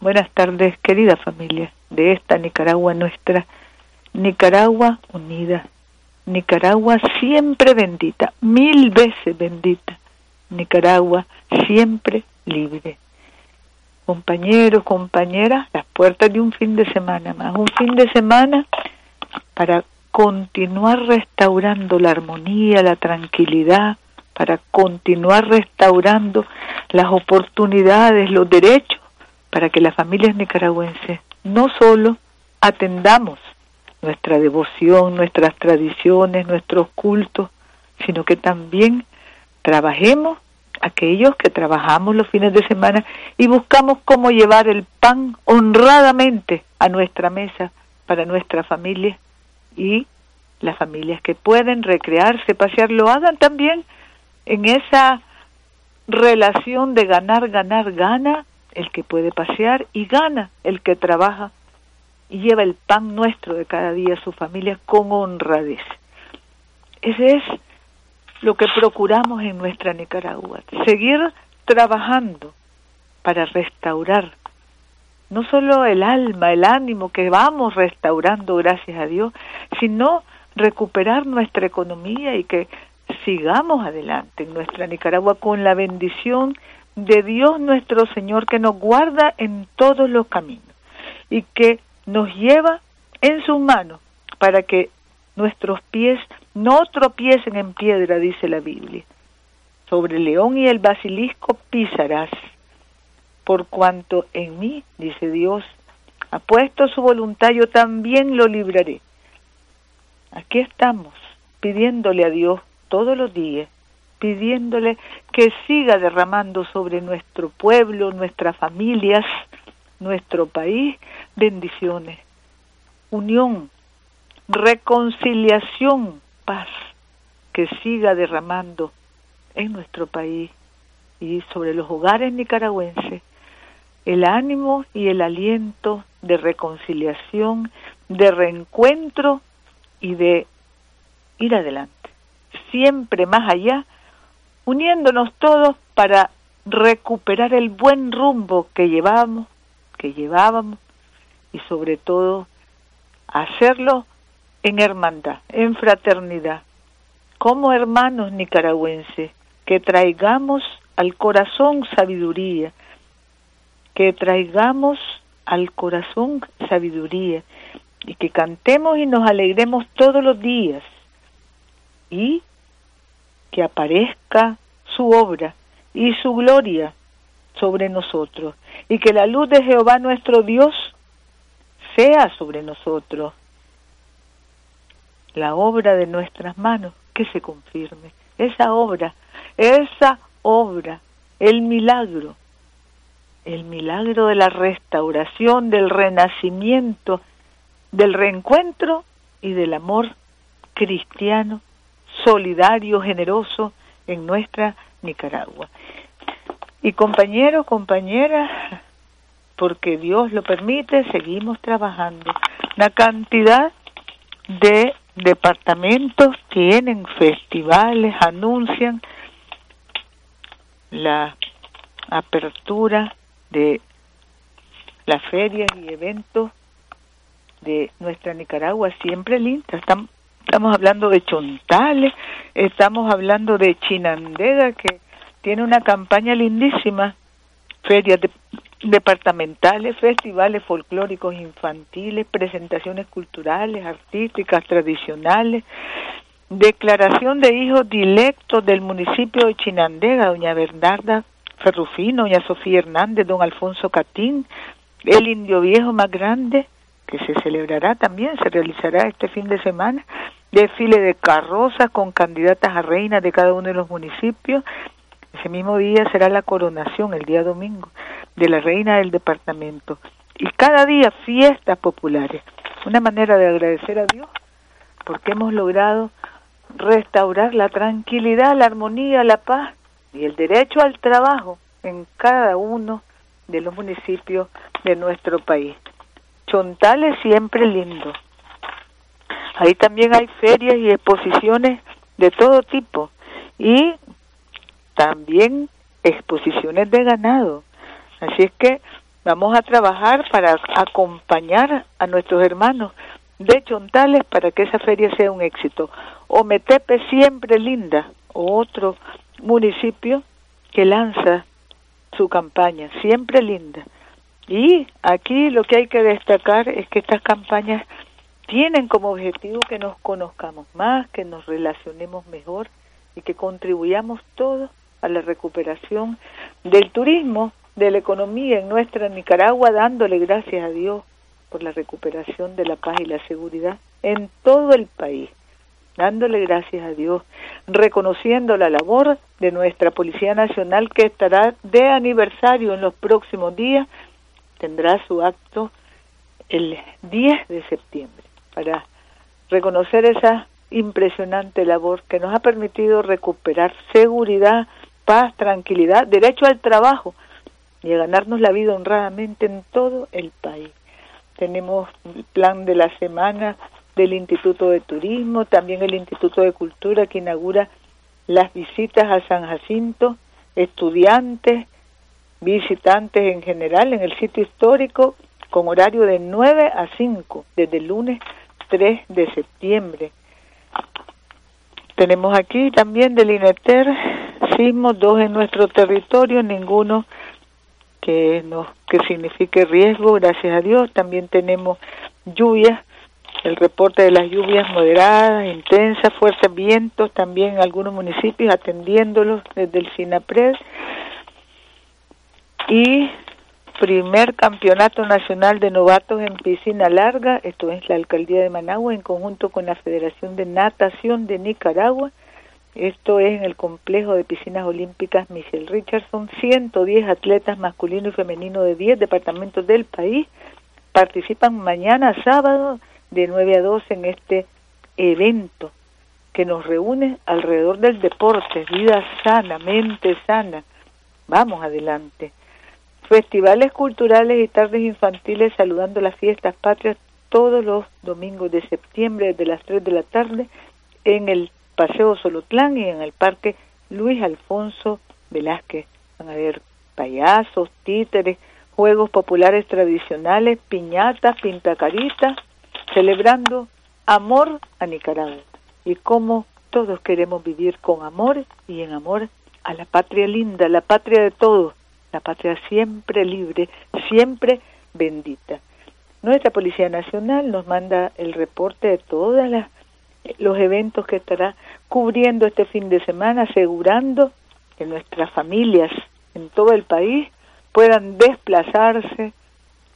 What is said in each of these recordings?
Buenas tardes, querida familia de esta Nicaragua nuestra, Nicaragua unida, Nicaragua siempre bendita, mil veces bendita, Nicaragua siempre libre. Compañeros, compañeras, las puertas de un fin de semana más, un fin de semana para continuar restaurando la armonía, la tranquilidad, para continuar restaurando las oportunidades, los derechos para que las familias nicaragüenses no solo atendamos nuestra devoción, nuestras tradiciones, nuestros cultos, sino que también trabajemos aquellos que trabajamos los fines de semana y buscamos cómo llevar el pan honradamente a nuestra mesa para nuestra familia y las familias que pueden recrearse, pasear, lo hagan también en esa relación de ganar, ganar, gana, el que puede pasear y gana el que trabaja y lleva el pan nuestro de cada día a su familia con honradez. Ese es lo que procuramos en nuestra Nicaragua, seguir trabajando para restaurar no solo el alma, el ánimo que vamos restaurando gracias a Dios, sino recuperar nuestra economía y que sigamos adelante en nuestra Nicaragua con la bendición de Dios nuestro Señor que nos guarda en todos los caminos y que nos lleva en sus manos para que nuestros pies no tropiecen en piedra, dice la Biblia. Sobre el león y el basilisco pisarás, por cuanto en mí, dice Dios, ha puesto su voluntad, yo también lo libraré. Aquí estamos pidiéndole a Dios todos los días pidiéndole que siga derramando sobre nuestro pueblo, nuestras familias, nuestro país, bendiciones, unión, reconciliación, paz, que siga derramando en nuestro país y sobre los hogares nicaragüenses el ánimo y el aliento de reconciliación, de reencuentro y de ir adelante, siempre más allá uniéndonos todos para recuperar el buen rumbo que llevábamos, que llevábamos y sobre todo hacerlo en hermandad, en fraternidad, como hermanos nicaragüenses, que traigamos al corazón sabiduría, que traigamos al corazón sabiduría y que cantemos y nos alegremos todos los días y que aparezca su obra y su gloria sobre nosotros, y que la luz de Jehová nuestro Dios sea sobre nosotros. La obra de nuestras manos, que se confirme. Esa obra, esa obra, el milagro, el milagro de la restauración, del renacimiento, del reencuentro y del amor cristiano solidario, generoso en nuestra Nicaragua. Y compañeros, compañeras, porque Dios lo permite, seguimos trabajando. La cantidad de departamentos tienen festivales, anuncian la apertura de las ferias y eventos de nuestra Nicaragua, siempre linda. Están estamos hablando de Chontales, estamos hablando de Chinandega, que tiene una campaña lindísima, ferias departamentales, festivales folclóricos infantiles, presentaciones culturales, artísticas, tradicionales, declaración de hijos directos del municipio de Chinandega, doña Bernarda Ferrufino, doña Sofía Hernández, don Alfonso Catín, el indio viejo más grande, que se celebrará también, se realizará este fin de semana, desfile de carrozas con candidatas a reina de cada uno de los municipios. Ese mismo día será la coronación, el día domingo, de la reina del departamento. y cada día fiestas populares. Una manera de agradecer a Dios porque hemos logrado restaurar la tranquilidad, la armonía, la paz y el derecho al trabajo en cada uno de los municipios de nuestro país. Chontal es siempre lindo. Ahí también hay ferias y exposiciones de todo tipo y también exposiciones de ganado. Así es que vamos a trabajar para acompañar a nuestros hermanos de Chontales para que esa feria sea un éxito. Ometepe siempre linda, otro municipio que lanza su campaña, siempre linda. Y aquí lo que hay que destacar es que estas campañas tienen como objetivo que nos conozcamos más, que nos relacionemos mejor y que contribuyamos todos a la recuperación del turismo, de la economía en nuestra Nicaragua, dándole gracias a Dios por la recuperación de la paz y la seguridad en todo el país, dándole gracias a Dios, reconociendo la labor de nuestra Policía Nacional que estará de aniversario en los próximos días, tendrá su acto el 10 de septiembre para reconocer esa impresionante labor que nos ha permitido recuperar seguridad, paz, tranquilidad, derecho al trabajo y a ganarnos la vida honradamente en todo el país. Tenemos el plan de la semana del Instituto de Turismo, también el Instituto de Cultura que inaugura las visitas a San Jacinto, estudiantes, visitantes en general en el sitio histórico con horario de 9 a 5 desde el lunes 3 de septiembre. Tenemos aquí también del INETER sismos, dos en nuestro territorio, ninguno que nos que signifique riesgo, gracias a Dios. También tenemos lluvias, el reporte de las lluvias moderadas, intensas, fuertes vientos, también algunos municipios atendiéndolos desde el SINAPRED. Y primer campeonato nacional de novatos en piscina larga, esto es la alcaldía de Managua en conjunto con la Federación de Natación de Nicaragua. Esto es en el complejo de piscinas olímpicas Michelle Richardson. 110 atletas masculinos y femeninos de 10 departamentos del país participan mañana sábado de 9 a 12 en este evento que nos reúne alrededor del deporte, vida sana, mente sana. Vamos adelante festivales culturales y tardes infantiles saludando las fiestas patrias todos los domingos de septiembre desde las 3 de la tarde en el Paseo Solotlán y en el Parque Luis Alfonso Velázquez. Van a haber payasos, títeres, juegos populares tradicionales, piñatas, pintacaritas, celebrando amor a Nicaragua y cómo todos queremos vivir con amor y en amor a la patria linda, la patria de todos, la patria siempre libre, siempre bendita. Nuestra Policía Nacional nos manda el reporte de todos los eventos que estará cubriendo este fin de semana, asegurando que nuestras familias en todo el país puedan desplazarse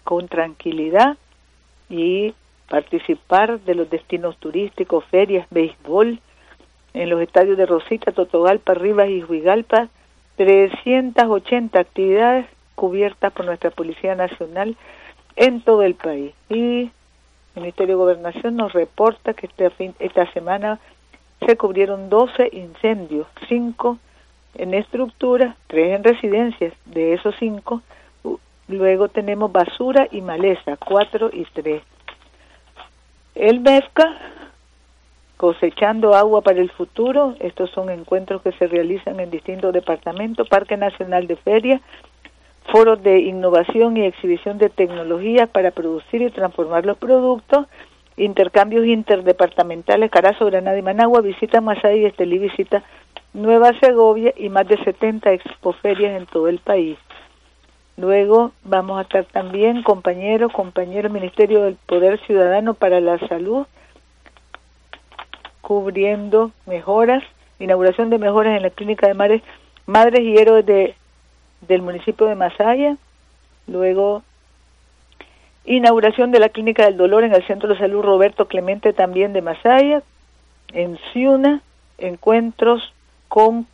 con tranquilidad y participar de los destinos turísticos, ferias, béisbol, en los estadios de Rosita, Totogalpa, Rivas y Huigalpa, 380 actividades cubiertas por nuestra Policía Nacional en todo el país. Y el Ministerio de Gobernación nos reporta que este esta semana se cubrieron 12 incendios, 5 en estructuras, 3 en residencias. De esos 5, luego tenemos basura y maleza, 4 y 3. El MEFCA cosechando agua para el futuro. Estos son encuentros que se realizan en distintos departamentos, Parque Nacional de Feria, foros de innovación y exhibición de tecnologías para producir y transformar los productos, intercambios interdepartamentales, Carazo, Granada y Managua, visita Masaya y Estelí, visita Nueva Segovia y más de 70 expoferias en todo el país. Luego vamos a estar también, compañeros, compañeros, Ministerio del Poder Ciudadano para la Salud, cubriendo mejoras, inauguración de mejoras en la clínica de Mares, Madres y Héroes de, del municipio de Masaya, luego inauguración de la clínica del dolor en el Centro de Salud Roberto Clemente también de Masaya, en Ciuna, encuentros con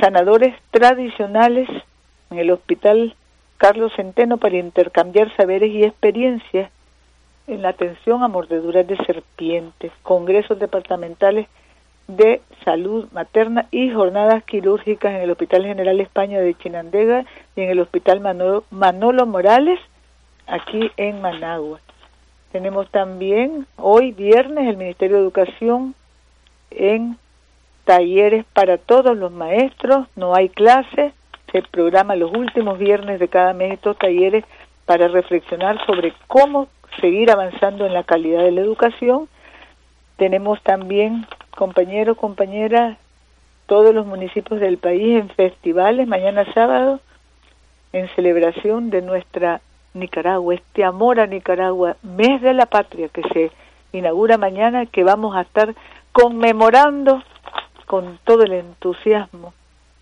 sanadores tradicionales en el Hospital Carlos Centeno para intercambiar saberes y experiencias en la atención a mordeduras de serpientes, congresos departamentales de salud materna y jornadas quirúrgicas en el Hospital General España de Chinandega y en el Hospital Manolo, Manolo Morales, aquí en Managua. Tenemos también hoy viernes el Ministerio de Educación en talleres para todos los maestros, no hay clases, se programa los últimos viernes de cada mes estos talleres para reflexionar sobre cómo seguir avanzando en la calidad de la educación. Tenemos también, compañeros, compañeras, todos los municipios del país en festivales, mañana sábado, en celebración de nuestra Nicaragua, este amor a Nicaragua, mes de la patria que se inaugura mañana, que vamos a estar conmemorando con todo el entusiasmo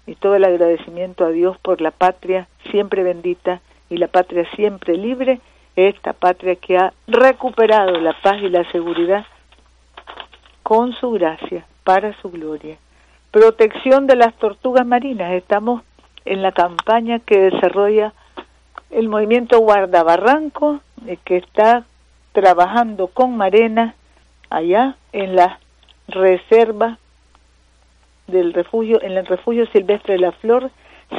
y todo el agradecimiento a Dios por la patria siempre bendita y la patria siempre libre, esta patria que ha recuperado la paz y la seguridad con su gracia, para su gloria. Protección de las tortugas marinas. Estamos en la campaña que desarrolla el movimiento Guardabarranco, eh, que está trabajando con Marena allá en la reserva del refugio, en el refugio silvestre de la Flor,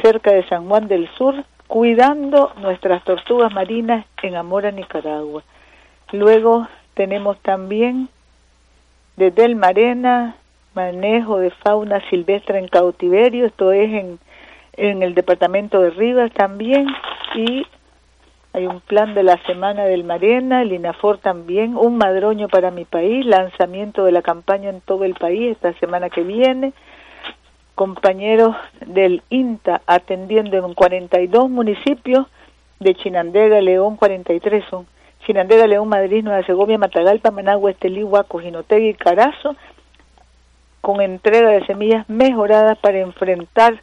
cerca de San Juan del Sur, cuidando nuestras tortugas marinas en Amor a Nicaragua. Luego tenemos también desde el Marena manejo de fauna silvestre en cautiverio, esto es en, en el departamento de Rivas también, y hay un plan de la Semana del Marena, el INAFOR también, un madroño para mi país, lanzamiento de la campaña en todo el país esta semana que viene, compañeros del INTA atendiendo en 42 municipios de Chinandega, León, 43 son. Chinandega, León, Madrid, Nueva Segovia, Matagalpa, Managua, Estelí, Huaco, Jinotegui, Carazo, con entrega de semillas mejoradas para enfrentar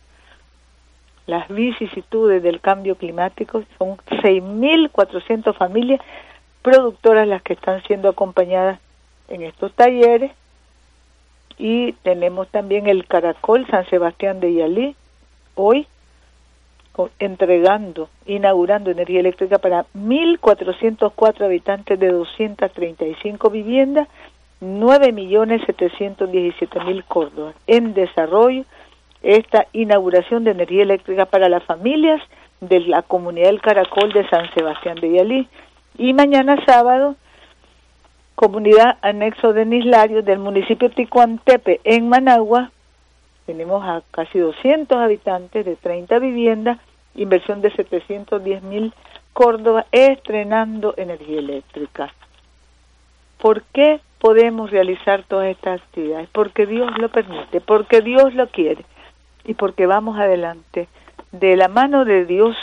las vicisitudes del cambio climático. Son 6.400 familias productoras las que están siendo acompañadas en estos talleres y tenemos también el Caracol San Sebastián de Yalí, hoy entregando, inaugurando energía eléctrica para 1.404 habitantes de 235 viviendas, 9.717.000 Córdoba. En desarrollo, esta inauguración de energía eléctrica para las familias de la comunidad del Caracol de San Sebastián de Yalí. Y mañana sábado, comunidad anexo de Nislario del municipio Ticuantepe en Managua. Tenemos a casi 200 habitantes de 30 viviendas, inversión de 710 mil Córdoba, estrenando energía eléctrica. ¿Por qué podemos realizar todas estas actividades? Porque Dios lo permite, porque Dios lo quiere y porque vamos adelante de la mano de Dios,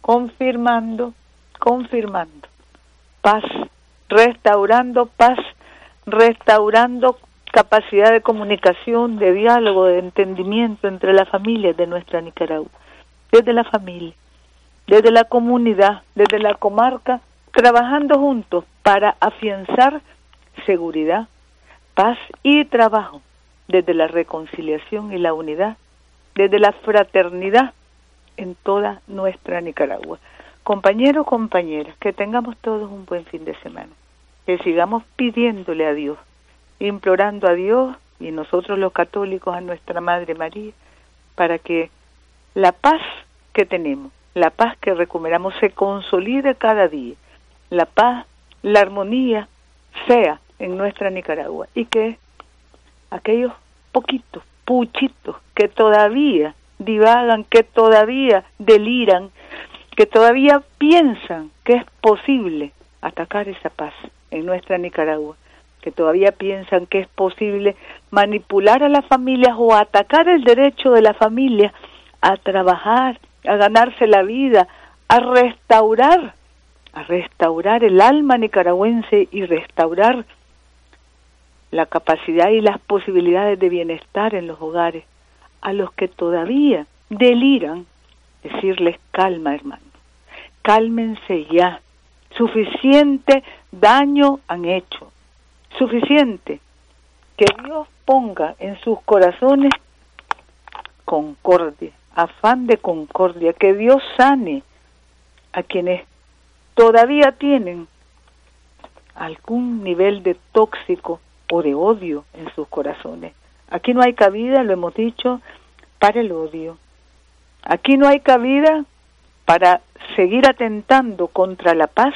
confirmando, confirmando paz restaurando paz, restaurando capacidad de comunicación, de diálogo, de entendimiento entre las familias de nuestra Nicaragua, desde la familia, desde la comunidad, desde la comarca, trabajando juntos para afianzar seguridad, paz y trabajo, desde la reconciliación y la unidad, desde la fraternidad en toda nuestra Nicaragua. Compañeros, compañeras, que tengamos todos un buen fin de semana, que sigamos pidiéndole a Dios, implorando a Dios y nosotros los católicos a nuestra Madre María, para que la paz que tenemos, la paz que recuperamos se consolide cada día, la paz, la armonía sea en nuestra Nicaragua y que aquellos poquitos, puchitos que todavía divagan, que todavía deliran, que todavía piensan que es posible atacar esa paz en nuestra Nicaragua, que todavía piensan que es posible manipular a las familias o atacar el derecho de la familia a trabajar, a ganarse la vida, a restaurar, a restaurar el alma nicaragüense y restaurar la capacidad y las posibilidades de bienestar en los hogares, a los que todavía deliran decirles calma, hermano, cálmense ya, suficiente daño han hecho, suficiente que Dios ponga en sus corazones concordia, afán de concordia, que Dios sane a quienes todavía tienen algún nivel de tóxico o de odio en sus corazones. Aquí no hay cabida, lo hemos dicho, para el odio. Aquí no hay cabida para seguir atentando contra la paz,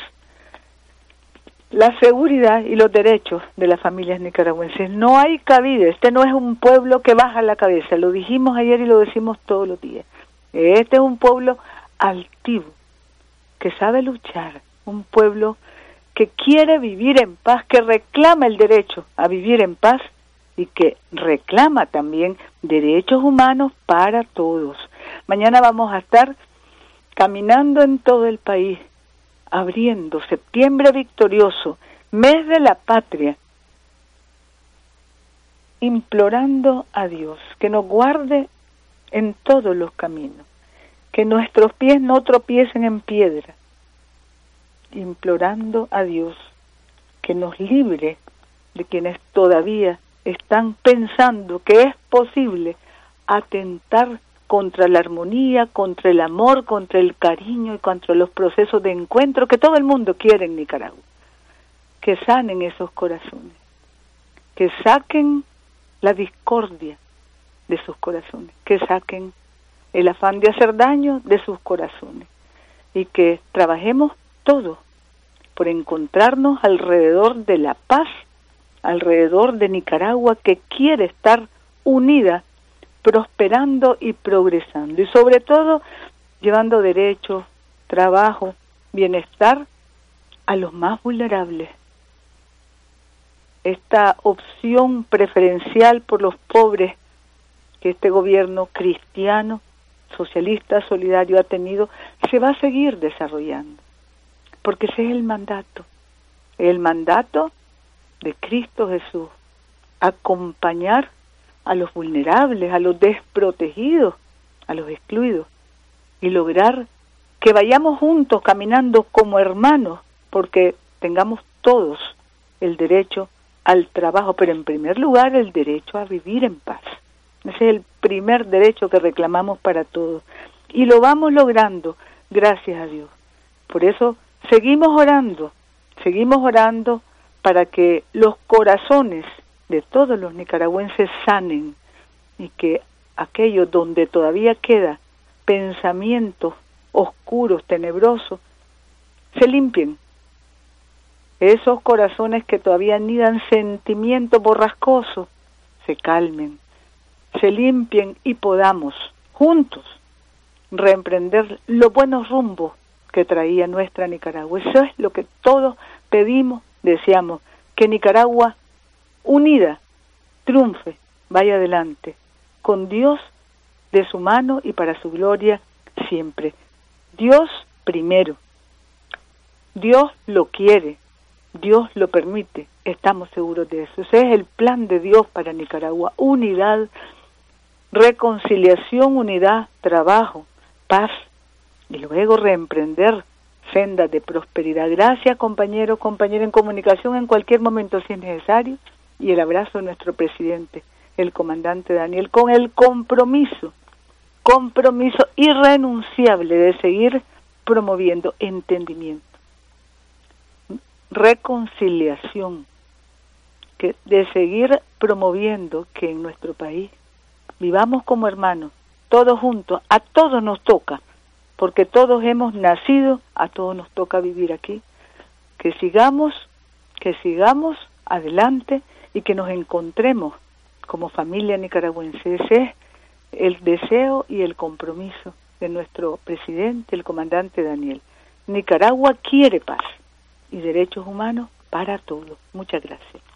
la seguridad y los derechos de las familias nicaragüenses. No hay cabida. Este no es un pueblo que baja la cabeza. Lo dijimos ayer y lo decimos todos los días. Este es un pueblo altivo, que sabe luchar, un pueblo que quiere vivir en paz, que reclama el derecho a vivir en paz y que reclama también derechos humanos para todos. Mañana vamos a estar caminando en todo el país, abriendo septiembre victorioso, mes de la patria, implorando a Dios que nos guarde en todos los caminos, que nuestros pies no tropiecen en piedra, implorando a Dios que nos libre de quienes todavía están pensando que es posible atentar contra la armonía, contra el amor, contra el cariño y contra los procesos de encuentro que todo el mundo quiere en Nicaragua. Que sanen esos corazones, que saquen la discordia de sus corazones, que saquen el afán de hacer daño de sus corazones. Y que trabajemos todos por encontrarnos alrededor de la paz, alrededor de Nicaragua que quiere estar unida, prosperando y progresando y sobre todo llevando derechos, trabajo, bienestar a los más vulnerables. Esta opción preferencial por los pobres que este gobierno cristiano, socialista, solidario ha tenido, se va a seguir desarrollando, porque ese es el mandato, el mandato de Cristo Jesús, acompañar a los vulnerables, a los desprotegidos, a los excluidos, y lograr que vayamos juntos caminando como hermanos, porque tengamos todos el derecho al trabajo, pero en primer lugar el derecho a vivir en paz. Ese es el primer derecho que reclamamos para todos. Y lo vamos logrando, gracias a Dios. Por eso seguimos orando, seguimos orando para que los corazones de todos los nicaragüenses sanen y que aquellos donde todavía queda pensamientos oscuros, tenebrosos, se limpien. Esos corazones que todavía nidan sentimientos borrascosos, se calmen se limpien y podamos juntos reemprender los buenos rumbos que traía nuestra Nicaragua. Eso es lo que todos pedimos, deseamos, que Nicaragua unida triunfe, vaya adelante, con Dios de su mano y para su gloria siempre. Dios primero. Dios lo quiere, Dios lo permite, estamos seguros de eso. Ese es el plan de Dios para Nicaragua, unidad reconciliación, unidad, trabajo, paz y luego reemprender sendas de prosperidad. Gracias compañero, compañero en comunicación en cualquier momento si es necesario y el abrazo de nuestro presidente, el comandante Daniel, con el compromiso, compromiso irrenunciable de seguir promoviendo entendimiento, reconciliación, que, de seguir promoviendo que en nuestro país vivamos como hermanos, todos juntos, a todos nos toca, porque todos hemos nacido, a todos nos toca vivir aquí, que sigamos, que sigamos adelante y que nos encontremos como familia nicaragüense. Ese es el deseo y el compromiso de nuestro presidente, el comandante Daniel. Nicaragua quiere paz y derechos humanos para todos. Muchas gracias.